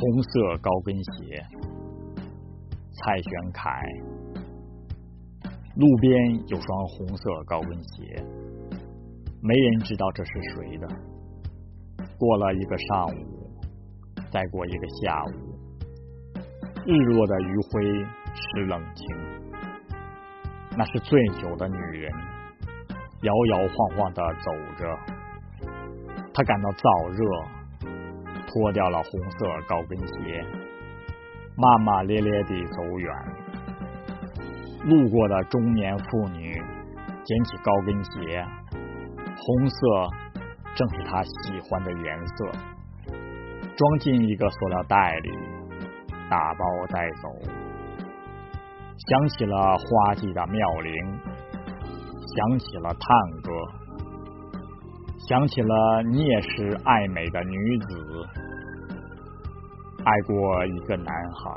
红色高跟鞋，蔡玄凯。路边有双红色高跟鞋，没人知道这是谁的。过了一个上午，再过一个下午，日落的余晖是冷清。那是醉酒的女人，摇摇晃晃的走着，她感到燥热。脱掉了红色高跟鞋，骂骂咧咧地走远。路过的中年妇女捡起高跟鞋，红色正是她喜欢的颜色，装进一个塑料袋里，打包带走。想起了花季的妙龄，想起了探戈。想起了你也是爱美的女子，爱过一个男孩。